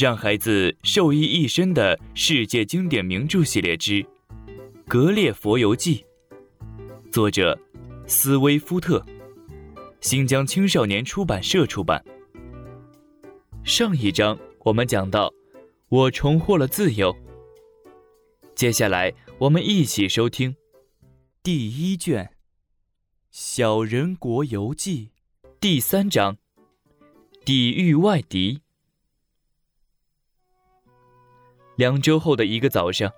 让孩子受益一生的世界经典名著系列之《格列佛游记》，作者斯威夫特，新疆青少年出版社出版。上一章我们讲到，我重获了自由。接下来我们一起收听第一卷《小人国游记》第三章：抵御外敌。两周后的一个早上，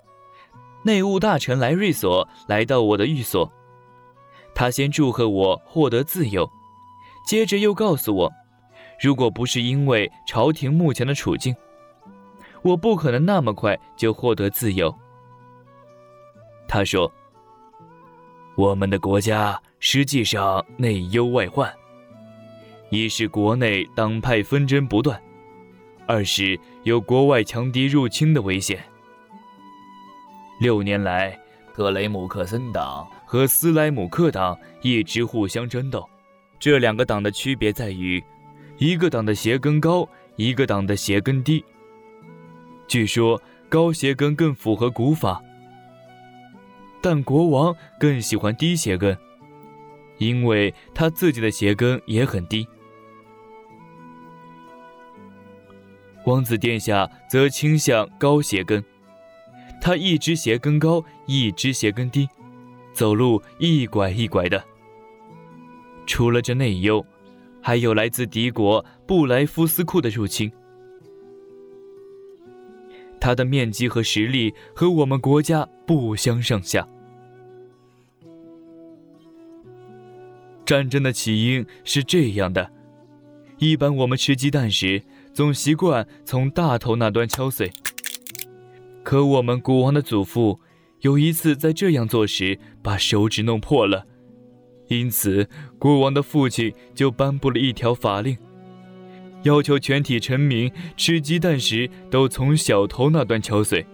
内务大臣莱瑞索来到我的寓所。他先祝贺我获得自由，接着又告诉我，如果不是因为朝廷目前的处境，我不可能那么快就获得自由。他说：“我们的国家实际上内忧外患，一是国内党派纷争不断。”二是有国外强敌入侵的危险。六年来，特雷姆克森党和斯莱姆克党一直互相争斗。这两个党的区别在于，一个党的鞋跟高，一个党的鞋跟低。据说高鞋跟更符合古法，但国王更喜欢低鞋跟，因为他自己的鞋跟也很低。王子殿下则倾向高鞋跟，他一只鞋跟高，一只鞋跟低，走路一拐一拐的。除了这内忧，还有来自敌国布莱夫斯库的入侵。他的面积和实力和我们国家不相上下。战争的起因是这样的：一般我们吃鸡蛋时。总习惯从大头那端敲碎。可我们国王的祖父有一次在这样做时把手指弄破了，因此国王的父亲就颁布了一条法令，要求全体臣民吃鸡蛋时都从小头那端敲碎，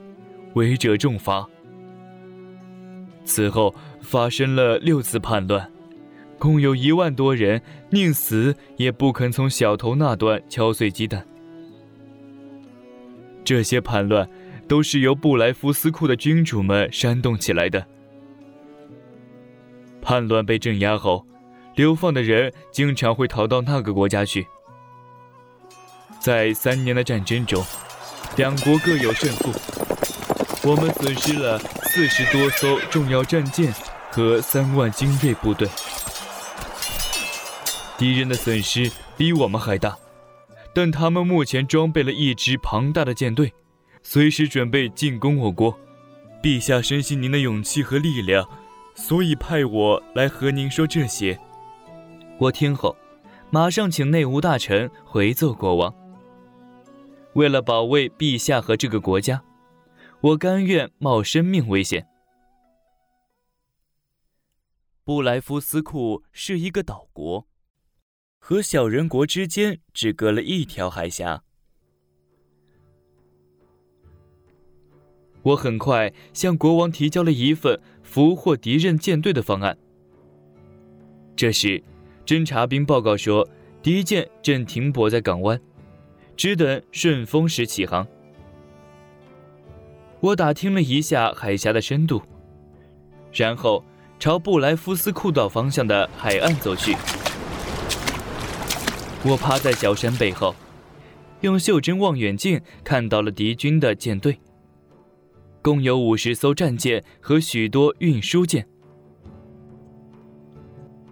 违者重罚。此后发生了六次叛乱，共有一万多人宁死也不肯从小头那端敲碎鸡蛋。这些叛乱都是由布莱夫斯库的君主们煽动起来的。叛乱被镇压后，流放的人经常会逃到那个国家去。在三年的战争中，两国各有胜负。我们损失了四十多艘重要战舰和三万精锐部队，敌人的损失比我们还大。但他们目前装备了一支庞大的舰队，随时准备进攻我国。陛下深信您的勇气和力量，所以派我来和您说这些。我听后，马上请内务大臣回奏国王。为了保卫陛下和这个国家，我甘愿冒生命危险。布莱夫斯库是一个岛国。和小人国之间只隔了一条海峡。我很快向国王提交了一份俘获敌人舰队的方案。这时，侦察兵报告说，敌舰正停泊在港湾，只等顺风时起航。我打听了一下海峡的深度，然后朝布莱夫斯库岛方向的海岸走去。我趴在小山背后，用袖珍望远镜看到了敌军的舰队，共有五十艘战舰和许多运输舰。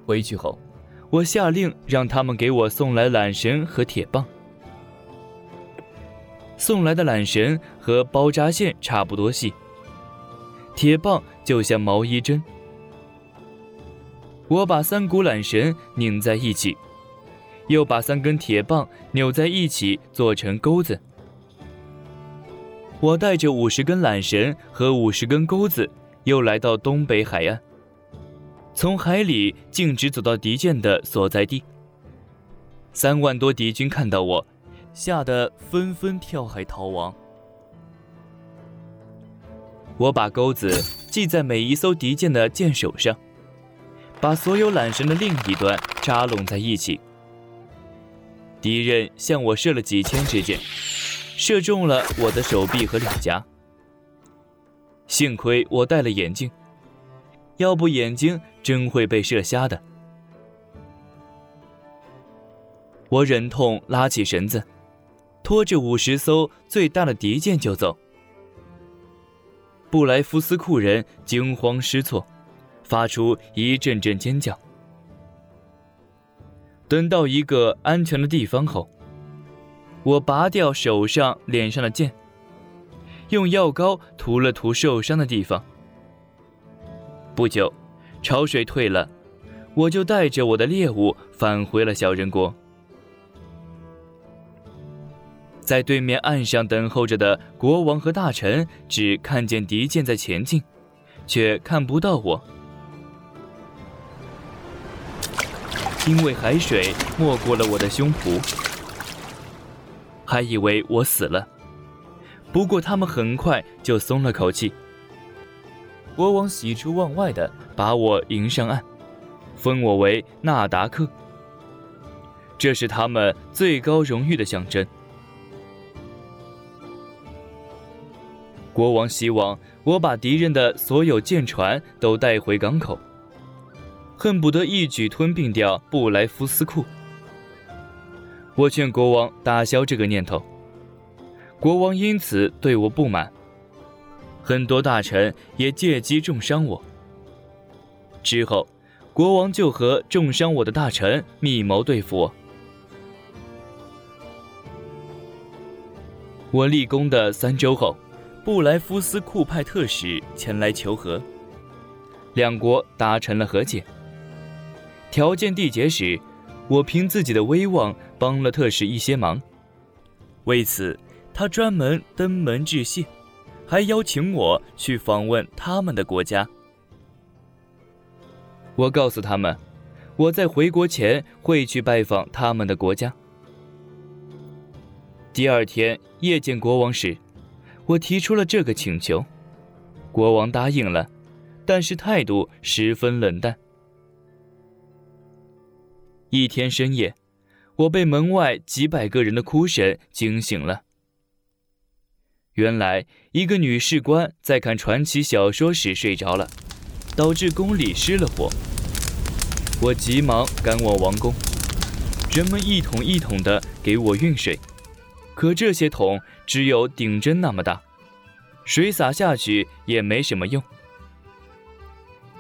回去后，我下令让他们给我送来缆绳和铁棒。送来的缆绳和包扎线差不多细，铁棒就像毛衣针。我把三股缆绳拧在一起。又把三根铁棒扭在一起做成钩子。我带着五十根缆绳和五十根钩子，又来到东北海岸，从海里径直走到敌舰的所在地。三万多敌军看到我，吓得纷纷跳海逃亡。我把钩子系在每一艘敌舰的舰首上，把所有缆绳的另一端扎拢在一起。敌人向我射了几千支箭，射中了我的手臂和脸颊。幸亏我戴了眼镜，要不眼睛真会被射瞎的。我忍痛拉起绳子，拖着五十艘最大的敌舰就走。布莱夫斯库人惊慌失措，发出一阵阵尖叫。等到一个安全的地方后，我拔掉手上、脸上的剑，用药膏涂了涂受伤的地方。不久，潮水退了，我就带着我的猎物返回了小人国。在对面岸上等候着的国王和大臣只看见敌舰在前进，却看不到我。因为海水没过了我的胸脯，还以为我死了。不过他们很快就松了口气。国王喜出望外的把我迎上岸，封我为纳达克，这是他们最高荣誉的象征。国王希望我把敌人的所有舰船都带回港口。恨不得一举吞并掉布莱夫斯库。我劝国王打消这个念头。国王因此对我不满，很多大臣也借机重伤我。之后，国王就和重伤我的大臣密谋对付我。我立功的三周后，布莱夫斯库派特使前来求和，两国达成了和解。条件缔结时，我凭自己的威望帮了特使一些忙，为此他专门登门致谢，还邀请我去访问他们的国家。我告诉他们，我在回国前会去拜访他们的国家。第二天夜见国王时，我提出了这个请求，国王答应了，但是态度十分冷淡。一天深夜，我被门外几百个人的哭声惊醒了。原来，一个女士官在看传奇小说时睡着了，导致宫里失了火。我急忙赶往王宫，人们一桶一桶的给我运水，可这些桶只有顶针那么大，水洒下去也没什么用。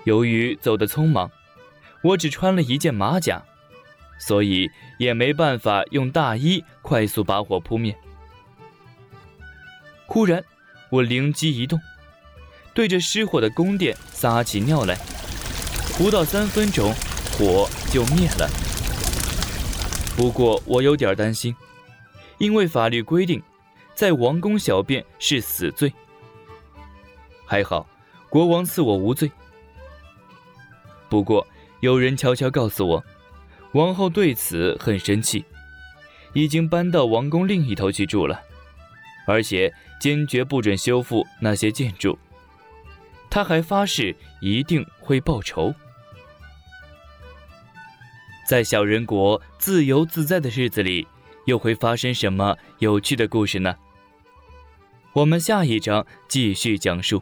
由于走得匆忙，我只穿了一件马甲。所以也没办法用大衣快速把火扑灭。忽然，我灵机一动，对着失火的宫殿撒起尿来，不到三分钟，火就灭了。不过我有点担心，因为法律规定，在王宫小便是死罪。还好，国王赐我无罪。不过有人悄悄告诉我。王后对此很生气，已经搬到王宫另一头去住了，而且坚决不准修复那些建筑。他还发誓一定会报仇。在小人国自由自在的日子里，又会发生什么有趣的故事呢？我们下一章继续讲述。